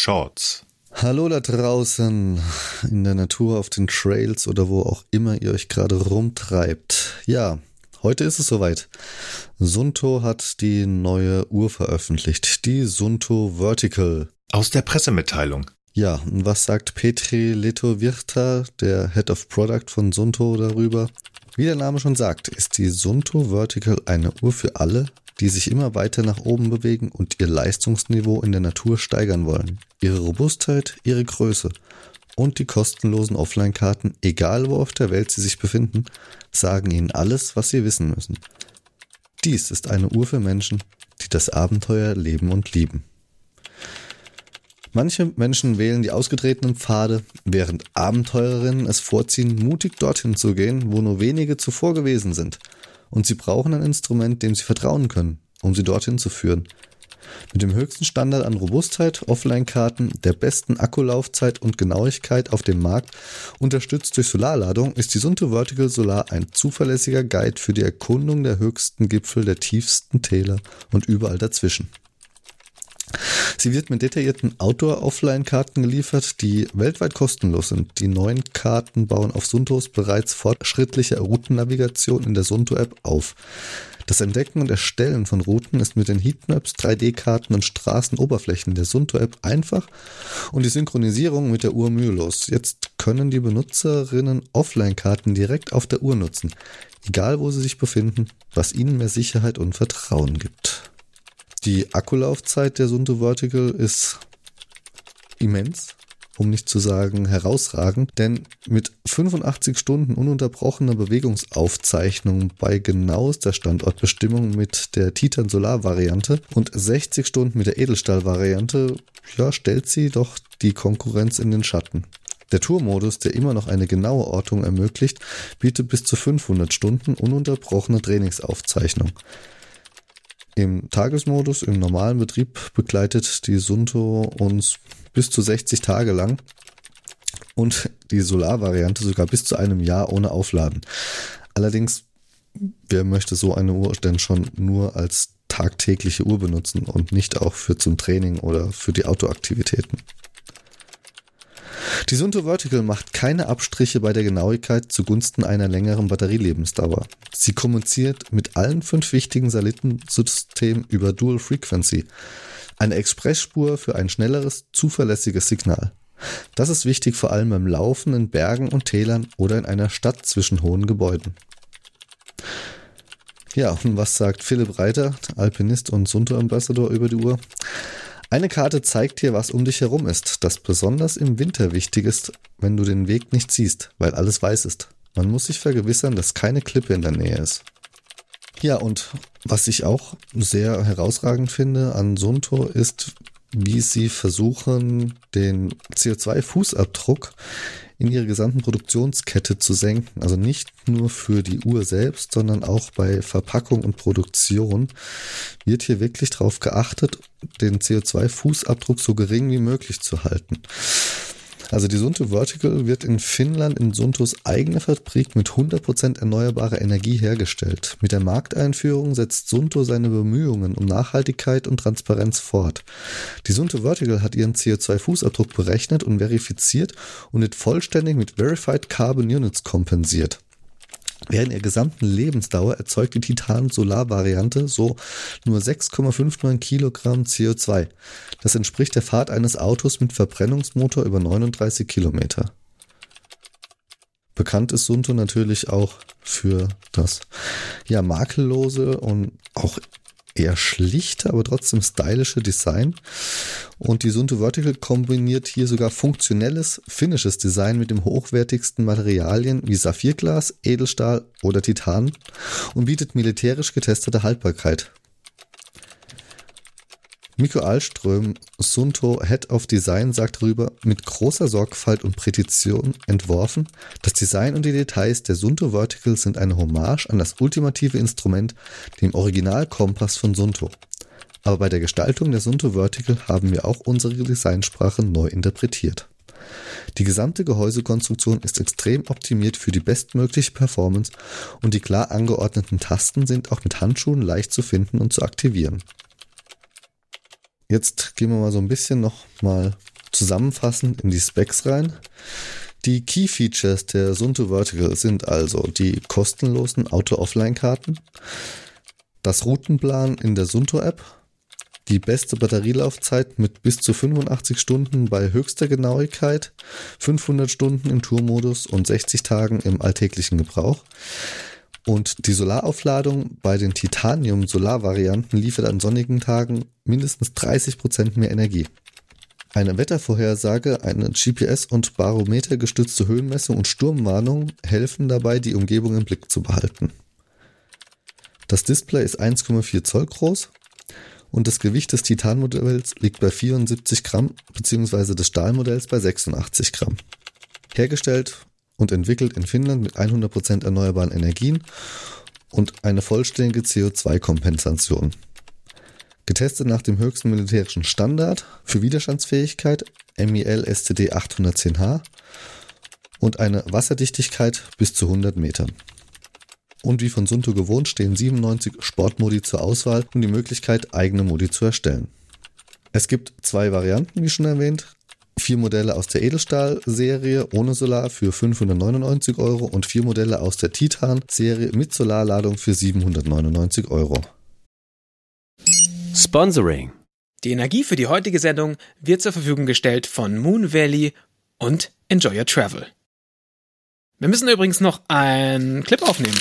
Shorts. Hallo da draußen in der Natur, auf den Trails oder wo auch immer ihr euch gerade rumtreibt. Ja, heute ist es soweit. Sunto hat die neue Uhr veröffentlicht, die Sunto Vertical. Aus der Pressemitteilung. Ja, und was sagt Petri Letovirta, der Head of Product von Sunto darüber? Wie der Name schon sagt, ist die Sunto Vertical eine Uhr für alle, die sich immer weiter nach oben bewegen und ihr Leistungsniveau in der Natur steigern wollen. Ihre Robustheit, ihre Größe und die kostenlosen Offline-Karten, egal wo auf der Welt sie sich befinden, sagen ihnen alles, was sie wissen müssen. Dies ist eine Uhr für Menschen, die das Abenteuer leben und lieben. Manche Menschen wählen die ausgetretenen Pfade, während Abenteurerinnen es vorziehen, mutig dorthin zu gehen, wo nur wenige zuvor gewesen sind – und sie brauchen ein Instrument, dem sie vertrauen können, um sie dorthin zu führen. Mit dem höchsten Standard an Robustheit, Offline-Karten, der besten Akkulaufzeit und Genauigkeit auf dem Markt, unterstützt durch Solarladung, ist die Sunto Vertical Solar ein zuverlässiger Guide für die Erkundung der höchsten Gipfel, der tiefsten Täler und überall dazwischen. Sie wird mit detaillierten Outdoor-Offline-Karten geliefert, die weltweit kostenlos sind. Die neuen Karten bauen auf Suntos bereits fortschrittliche Routennavigation in der Sunto-App auf. Das Entdecken und Erstellen von Routen ist mit den Heatmaps, 3D-Karten und Straßenoberflächen der Sunto-App einfach und die Synchronisierung mit der Uhr mühelos. Jetzt können die Benutzerinnen Offline-Karten direkt auf der Uhr nutzen, egal wo sie sich befinden, was ihnen mehr Sicherheit und Vertrauen gibt. Die Akkulaufzeit der Sunto Vertical ist immens, um nicht zu sagen herausragend, denn mit 85 Stunden ununterbrochener Bewegungsaufzeichnung bei genauester Standortbestimmung mit der Titan Solar Variante und 60 Stunden mit der Edelstahl Variante, ja, stellt sie doch die Konkurrenz in den Schatten. Der Tourmodus, der immer noch eine genaue Ortung ermöglicht, bietet bis zu 500 Stunden ununterbrochene Trainingsaufzeichnung. Im Tagesmodus, im normalen Betrieb begleitet die Sunto uns bis zu 60 Tage lang und die Solarvariante sogar bis zu einem Jahr ohne Aufladen. Allerdings, wer möchte so eine Uhr denn schon nur als tagtägliche Uhr benutzen und nicht auch für zum Training oder für die Autoaktivitäten? Die Sunto Vertical macht keine Abstriche bei der Genauigkeit zugunsten einer längeren Batterielebensdauer. Sie kommuniziert mit allen fünf wichtigen Satellitensystemen über Dual Frequency, eine Expressspur für ein schnelleres, zuverlässiges Signal. Das ist wichtig vor allem beim Laufen in Bergen und Tälern oder in einer Stadt zwischen hohen Gebäuden. Ja, und was sagt Philipp Reiter, Alpinist und Sunto-Ambassador über die Uhr? Eine Karte zeigt dir, was um dich herum ist, das besonders im Winter wichtig ist, wenn du den Weg nicht siehst, weil alles weiß ist. Man muss sich vergewissern, dass keine Klippe in der Nähe ist. Ja, und was ich auch sehr herausragend finde an Sunto ist, wie sie versuchen, den CO2-Fußabdruck in ihrer gesamten Produktionskette zu senken. Also nicht nur für die Uhr selbst, sondern auch bei Verpackung und Produktion wird hier wirklich darauf geachtet, den CO2-Fußabdruck so gering wie möglich zu halten. Also die Sunto Vertical wird in Finnland in Suntos eigener Fabrik mit 100% erneuerbarer Energie hergestellt. Mit der Markteinführung setzt Sunto seine Bemühungen um Nachhaltigkeit und Transparenz fort. Die Sunto Vertical hat ihren CO2-Fußabdruck berechnet und verifiziert und wird vollständig mit Verified Carbon Units kompensiert. Während ihrer gesamten Lebensdauer erzeugt die Titan-Solar-Variante so nur 6,59 Kilogramm CO2. Das entspricht der Fahrt eines Autos mit Verbrennungsmotor über 39 Kilometer. Bekannt ist Sunto natürlich auch für das ja makellose und auch eher schlichte, aber trotzdem stylische Design. Und die Sunto Vertical kombiniert hier sogar funktionelles, finnisches Design mit dem hochwertigsten Materialien wie Saphirglas, Edelstahl oder Titan und bietet militärisch getestete Haltbarkeit. Miko Alström, Sunto Head of Design, sagt darüber, mit großer Sorgfalt und Präzision entworfen, das Design und die Details der Sunto Vertical sind eine Hommage an das ultimative Instrument, dem Originalkompass von Sunto. Aber bei der Gestaltung der Sunto Vertical haben wir auch unsere Designsprache neu interpretiert. Die gesamte Gehäusekonstruktion ist extrem optimiert für die bestmögliche Performance und die klar angeordneten Tasten sind auch mit Handschuhen leicht zu finden und zu aktivieren. Jetzt gehen wir mal so ein bisschen noch mal zusammenfassend in die Specs rein. Die Key Features der Sunto Vertical sind also die kostenlosen Auto-Offline-Karten, das Routenplan in der Sunto-App, die beste Batterielaufzeit mit bis zu 85 Stunden bei höchster Genauigkeit, 500 Stunden im Tourmodus und 60 Tagen im alltäglichen Gebrauch. Und die Solaraufladung bei den Titanium-Solar-Varianten liefert an sonnigen Tagen mindestens 30 Prozent mehr Energie. Eine Wettervorhersage, eine GPS- und Barometer gestützte Höhenmessung und Sturmwarnung helfen dabei, die Umgebung im Blick zu behalten. Das Display ist 1,4 Zoll groß und das Gewicht des Titanmodells liegt bei 74 Gramm bzw. des Stahlmodells bei 86 Gramm. Hergestellt und entwickelt in Finnland mit 100% erneuerbaren Energien und eine vollständige CO2-Kompensation. Getestet nach dem höchsten militärischen Standard für Widerstandsfähigkeit MEL STD 810H und eine Wasserdichtigkeit bis zu 100 Metern. Und wie von Sunto gewohnt stehen 97 Sportmodi zur Auswahl und die Möglichkeit, eigene Modi zu erstellen. Es gibt zwei Varianten, wie schon erwähnt. Vier Modelle aus der Edelstahl-Serie ohne Solar für 599 Euro und vier Modelle aus der Titan-Serie mit Solarladung für 799 Euro. Sponsoring. Die Energie für die heutige Sendung wird zur Verfügung gestellt von Moon Valley und Enjoy Your Travel. Wir müssen übrigens noch einen Clip aufnehmen.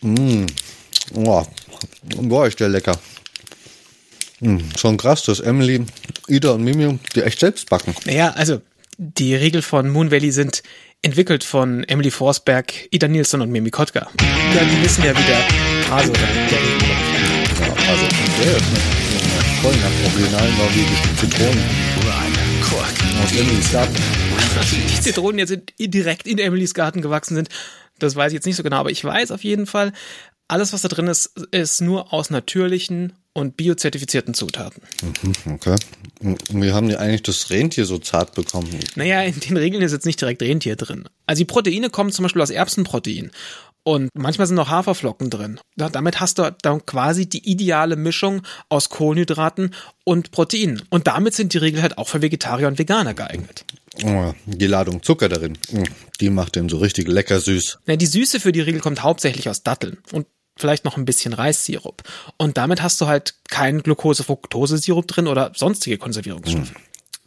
Mmh. Oh. Boah, ist der lecker. Mmh. Schon krass, dass Emily, Ida und Mimi die echt selbst backen. Naja, also die Riegel von Moon Valley sind entwickelt von Emily Forsberg, Ida Nielsen und Mimi Kotka. Ja, die wissen ja, wie der Hase oder der Ja, also der ist voll nach originalen norwegischen Zitronen. Aus Emilys Garten. Die Zitronen jetzt direkt in Emilys Garten gewachsen sind, das weiß ich jetzt nicht so genau, aber ich weiß auf jeden Fall, alles, was da drin ist, ist nur aus natürlichen und biozertifizierten Zutaten. Mhm, okay. Und wie haben die eigentlich das Rentier so zart bekommen? Naja, in den Regeln ist jetzt nicht direkt Rentier drin. Also die Proteine kommen zum Beispiel aus Erbsenprotein. Und manchmal sind noch Haferflocken drin. Ja, damit hast du dann quasi die ideale Mischung aus Kohlenhydraten und Proteinen. Und damit sind die Regeln halt auch für Vegetarier und Veganer geeignet. Oh, die Ladung Zucker darin, die macht den so richtig lecker süß. Ja, die Süße für die Riegel kommt hauptsächlich aus Datteln und vielleicht noch ein bisschen Reissirup. Und damit hast du halt keinen Glucose-Fructose-Sirup drin oder sonstige Konservierungsstoffe.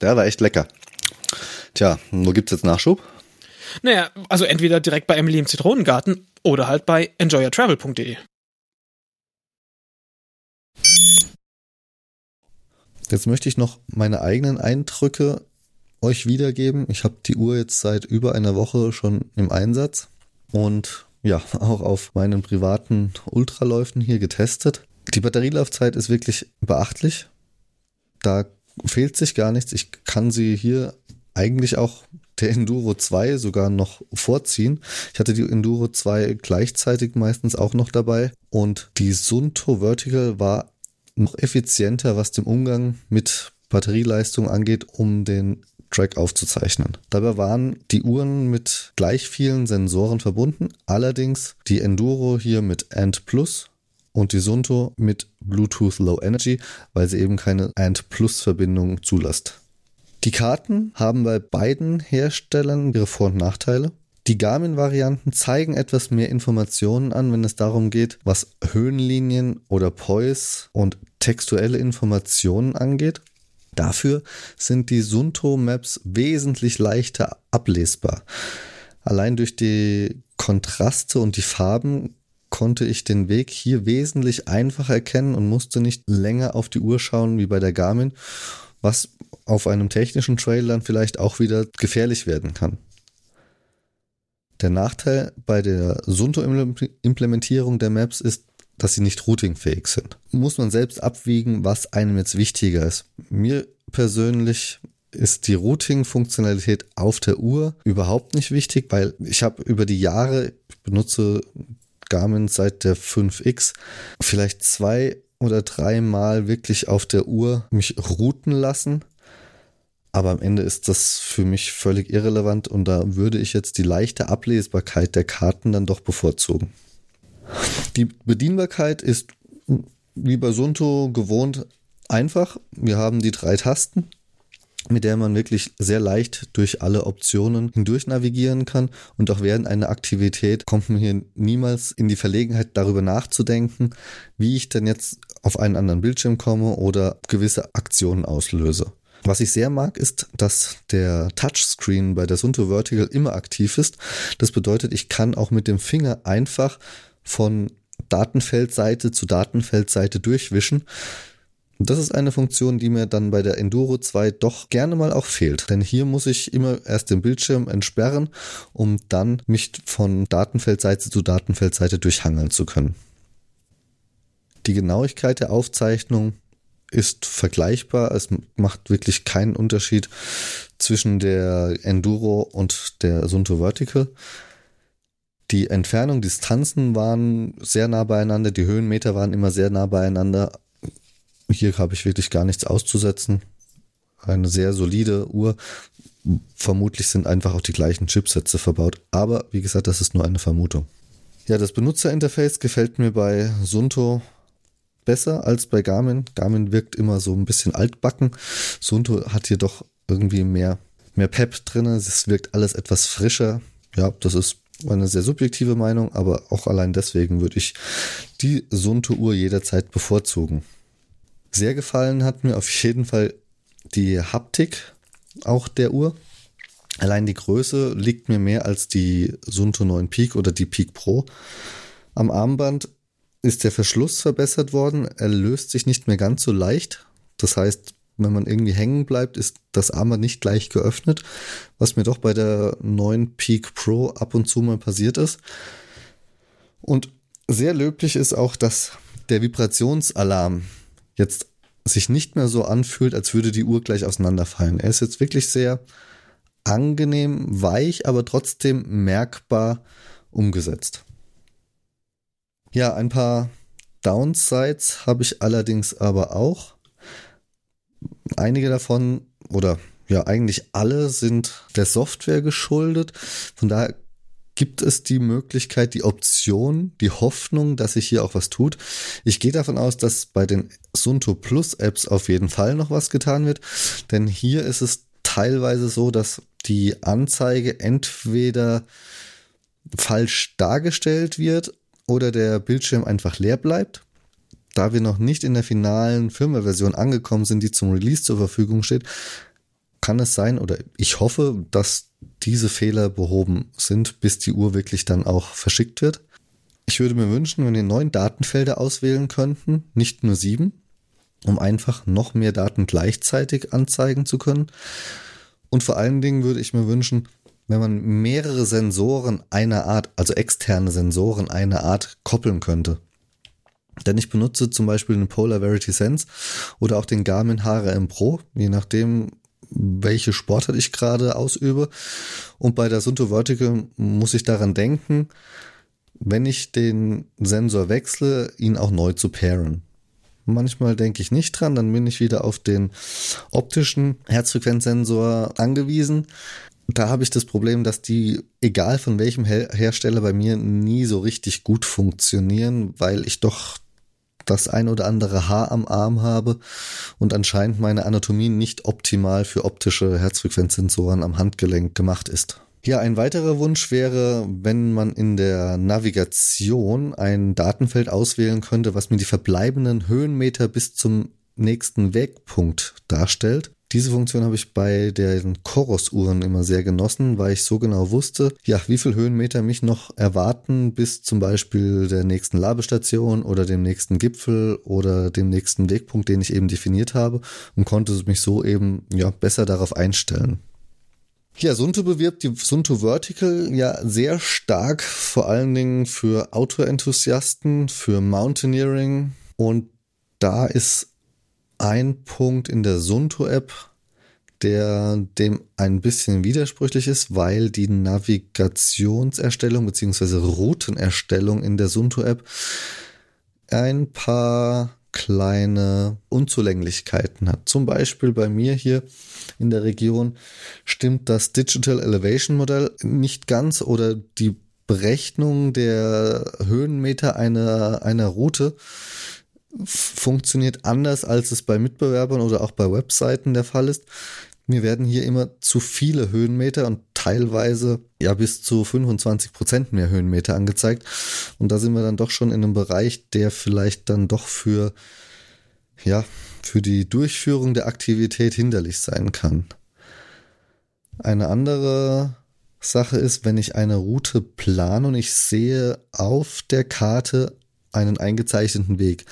Der war echt lecker. Tja, wo gibt's jetzt Nachschub? Naja, also entweder direkt bei Emily im Zitronengarten oder halt bei enjoyertravel.de. Jetzt möchte ich noch meine eigenen Eindrücke euch wiedergeben. Ich habe die Uhr jetzt seit über einer Woche schon im Einsatz und ja, auch auf meinen privaten Ultraläufen hier getestet. Die Batterielaufzeit ist wirklich beachtlich. Da fehlt sich gar nichts. Ich kann sie hier eigentlich auch der Enduro 2 sogar noch vorziehen. Ich hatte die Enduro 2 gleichzeitig meistens auch noch dabei und die Sunto Vertical war noch effizienter, was den Umgang mit Batterieleistung angeht, um den Track aufzuzeichnen. Dabei waren die Uhren mit gleich vielen Sensoren verbunden, allerdings die Enduro hier mit ANT Plus und die Sunto mit Bluetooth Low Energy, weil sie eben keine ANT Plus Verbindung zulässt. Die Karten haben bei beiden Herstellern ihre Vor- und Nachteile. Die Garmin-Varianten zeigen etwas mehr Informationen an, wenn es darum geht, was Höhenlinien oder Poise und textuelle Informationen angeht. Dafür sind die Sunto Maps wesentlich leichter ablesbar. Allein durch die Kontraste und die Farben konnte ich den Weg hier wesentlich einfacher erkennen und musste nicht länger auf die Uhr schauen wie bei der Garmin, was auf einem technischen Trail dann vielleicht auch wieder gefährlich werden kann. Der Nachteil bei der Sunto-Implementierung der Maps ist, dass sie nicht routingfähig sind. Muss man selbst abwiegen, was einem jetzt wichtiger ist. Mir persönlich ist die Routing-Funktionalität auf der Uhr überhaupt nicht wichtig, weil ich habe über die Jahre, benutze Garmin seit der 5X, vielleicht zwei oder dreimal wirklich auf der Uhr mich routen lassen. Aber am Ende ist das für mich völlig irrelevant und da würde ich jetzt die leichte Ablesbarkeit der Karten dann doch bevorzugen. Die Bedienbarkeit ist wie bei Sunto gewohnt einfach. Wir haben die drei Tasten, mit der man wirklich sehr leicht durch alle Optionen hindurch navigieren kann. Und auch während einer Aktivität kommt man hier niemals in die Verlegenheit, darüber nachzudenken, wie ich denn jetzt auf einen anderen Bildschirm komme oder gewisse Aktionen auslöse. Was ich sehr mag, ist, dass der Touchscreen bei der Sunto Vertical immer aktiv ist. Das bedeutet, ich kann auch mit dem Finger einfach von Datenfeldseite zu Datenfeldseite durchwischen. Das ist eine Funktion, die mir dann bei der Enduro 2 doch gerne mal auch fehlt. Denn hier muss ich immer erst den Bildschirm entsperren, um dann mich von Datenfeldseite zu Datenfeldseite durchhangeln zu können. Die Genauigkeit der Aufzeichnung ist vergleichbar. Es macht wirklich keinen Unterschied zwischen der Enduro und der Sunto Vertical. Die Entfernung, Distanzen waren sehr nah beieinander, die Höhenmeter waren immer sehr nah beieinander. Hier habe ich wirklich gar nichts auszusetzen. Eine sehr solide Uhr. Vermutlich sind einfach auch die gleichen Chipsätze verbaut. Aber wie gesagt, das ist nur eine Vermutung. Ja, das Benutzerinterface gefällt mir bei Sunto besser als bei Garmin. Garmin wirkt immer so ein bisschen altbacken. Sunto hat hier doch irgendwie mehr, mehr Pep drin. Es wirkt alles etwas frischer. Ja, das ist eine sehr subjektive Meinung, aber auch allein deswegen würde ich die Sunto-Uhr jederzeit bevorzugen. Sehr gefallen hat mir auf jeden Fall die Haptik auch der Uhr. Allein die Größe liegt mir mehr als die Sunto 9 Peak oder die Peak Pro. Am Armband ist der Verschluss verbessert worden. Er löst sich nicht mehr ganz so leicht. Das heißt, wenn man irgendwie hängen bleibt, ist das Armband nicht gleich geöffnet, was mir doch bei der neuen Peak Pro ab und zu mal passiert ist. Und sehr löblich ist auch, dass der Vibrationsalarm jetzt sich nicht mehr so anfühlt, als würde die Uhr gleich auseinanderfallen. Er ist jetzt wirklich sehr angenehm, weich, aber trotzdem merkbar umgesetzt. Ja, ein paar Downsides habe ich allerdings aber auch. Einige davon oder ja, eigentlich alle sind der Software geschuldet. Von daher gibt es die Möglichkeit, die Option, die Hoffnung, dass sich hier auch was tut. Ich gehe davon aus, dass bei den Sunto Plus Apps auf jeden Fall noch was getan wird, denn hier ist es teilweise so, dass die Anzeige entweder falsch dargestellt wird oder der Bildschirm einfach leer bleibt. Da wir noch nicht in der finalen Firmware-Version angekommen sind, die zum Release zur Verfügung steht, kann es sein oder ich hoffe, dass diese Fehler behoben sind, bis die Uhr wirklich dann auch verschickt wird. Ich würde mir wünschen, wenn wir neun Datenfelder auswählen könnten, nicht nur sieben, um einfach noch mehr Daten gleichzeitig anzeigen zu können. Und vor allen Dingen würde ich mir wünschen, wenn man mehrere Sensoren einer Art, also externe Sensoren einer Art koppeln könnte. Denn ich benutze zum Beispiel den Polar Verity Sense oder auch den Garmin HRM Pro, je nachdem, welche Sportart ich gerade ausübe. Und bei der Sunto Vertical muss ich daran denken, wenn ich den Sensor wechsle, ihn auch neu zu pairen. Manchmal denke ich nicht dran, dann bin ich wieder auf den optischen Herzfrequenzsensor angewiesen. Da habe ich das Problem, dass die, egal von welchem Hersteller bei mir, nie so richtig gut funktionieren, weil ich doch das ein oder andere Haar am Arm habe und anscheinend meine Anatomie nicht optimal für optische Herzfrequenzsensoren am Handgelenk gemacht ist. Ja, ein weiterer Wunsch wäre, wenn man in der Navigation ein Datenfeld auswählen könnte, was mir die verbleibenden Höhenmeter bis zum nächsten Wegpunkt darstellt. Diese Funktion habe ich bei den Chorus-Uhren immer sehr genossen, weil ich so genau wusste, ja, wie viel Höhenmeter mich noch erwarten bis zum Beispiel der nächsten Labestation oder dem nächsten Gipfel oder dem nächsten Wegpunkt, den ich eben definiert habe und konnte mich so eben, ja, besser darauf einstellen. Ja, Sunto bewirbt die Sunto Vertical ja sehr stark, vor allen Dingen für Outdoor-Enthusiasten, für Mountaineering und da ist ein Punkt in der Sunto-App, der dem ein bisschen widersprüchlich ist, weil die Navigationserstellung bzw. Routenerstellung in der Sunto-App ein paar kleine Unzulänglichkeiten hat. Zum Beispiel bei mir hier in der Region stimmt das Digital Elevation Modell nicht ganz oder die Berechnung der Höhenmeter einer, einer Route funktioniert anders, als es bei Mitbewerbern oder auch bei Webseiten der Fall ist. Mir werden hier immer zu viele Höhenmeter und teilweise ja bis zu 25 Prozent mehr Höhenmeter angezeigt. Und da sind wir dann doch schon in einem Bereich, der vielleicht dann doch für, ja, für die Durchführung der Aktivität hinderlich sein kann. Eine andere Sache ist, wenn ich eine Route plane und ich sehe auf der Karte einen eingezeichneten Weg,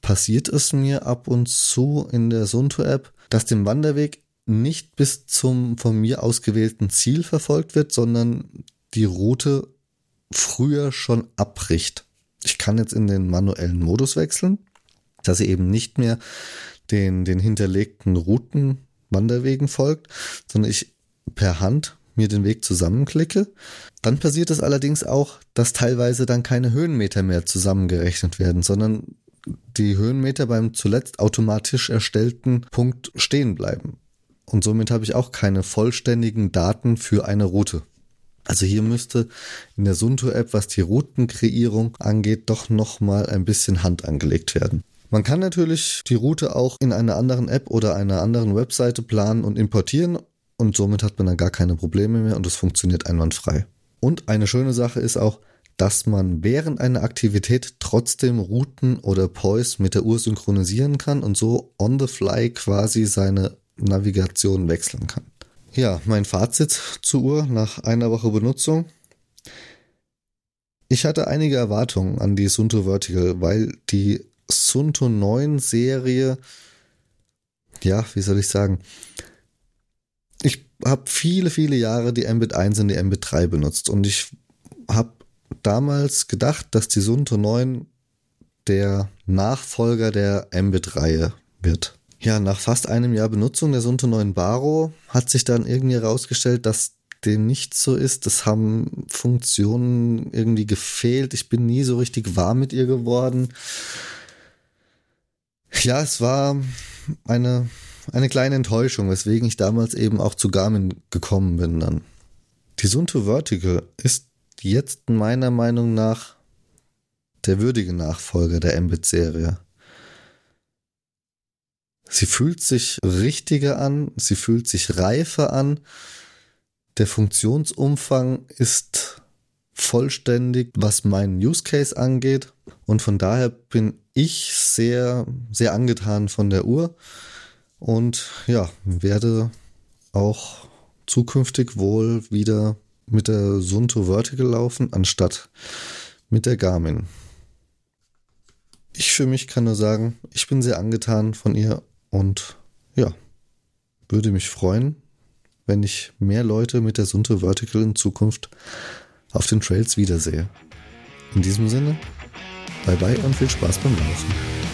passiert es mir ab und zu in der Sunto-App, dass dem Wanderweg nicht bis zum von mir ausgewählten Ziel verfolgt wird, sondern die Route früher schon abbricht. Ich kann jetzt in den manuellen Modus wechseln, dass sie eben nicht mehr den, den hinterlegten Routen Wanderwegen folgt, sondern ich per Hand mir den Weg zusammenklicke. Dann passiert es allerdings auch, dass teilweise dann keine Höhenmeter mehr zusammengerechnet werden, sondern die Höhenmeter beim zuletzt automatisch erstellten Punkt stehen bleiben. Und somit habe ich auch keine vollständigen Daten für eine Route. Also hier müsste in der Sunto-App, was die Routenkreierung angeht, doch nochmal ein bisschen Hand angelegt werden. Man kann natürlich die Route auch in einer anderen App oder einer anderen Webseite planen und importieren und somit hat man dann gar keine Probleme mehr und es funktioniert einwandfrei. Und eine schöne Sache ist auch, dass man während einer Aktivität trotzdem Routen oder Poise mit der Uhr synchronisieren kann und so on the fly quasi seine Navigation wechseln kann. Ja, mein Fazit zur Uhr nach einer Woche Benutzung. Ich hatte einige Erwartungen an die Sunto Vertical, weil die Sunto 9 Serie, ja, wie soll ich sagen, habe viele, viele Jahre die Mbit 1 und die Mbit 3 benutzt und ich habe damals gedacht, dass die Sunto 9 der Nachfolger der Mbit-Reihe wird. Ja, nach fast einem Jahr Benutzung der Sunto 9 Baro hat sich dann irgendwie herausgestellt, dass dem nicht so ist. Das haben Funktionen irgendwie gefehlt. Ich bin nie so richtig warm mit ihr geworden. Ja, es war eine eine kleine Enttäuschung, weswegen ich damals eben auch zu Garmin gekommen bin dann. Die Sunto Vertical ist jetzt meiner Meinung nach der würdige Nachfolger der Mbit-Serie. Sie fühlt sich richtiger an, sie fühlt sich reifer an. Der Funktionsumfang ist vollständig, was meinen Use Case angeht. Und von daher bin ich sehr, sehr angetan von der Uhr. Und ja, werde auch zukünftig wohl wieder mit der Sunto Vertical laufen, anstatt mit der Garmin. Ich für mich kann nur sagen, ich bin sehr angetan von ihr und ja, würde mich freuen, wenn ich mehr Leute mit der Sunto Vertical in Zukunft auf den Trails wiedersehe. In diesem Sinne, bye bye und viel Spaß beim Laufen.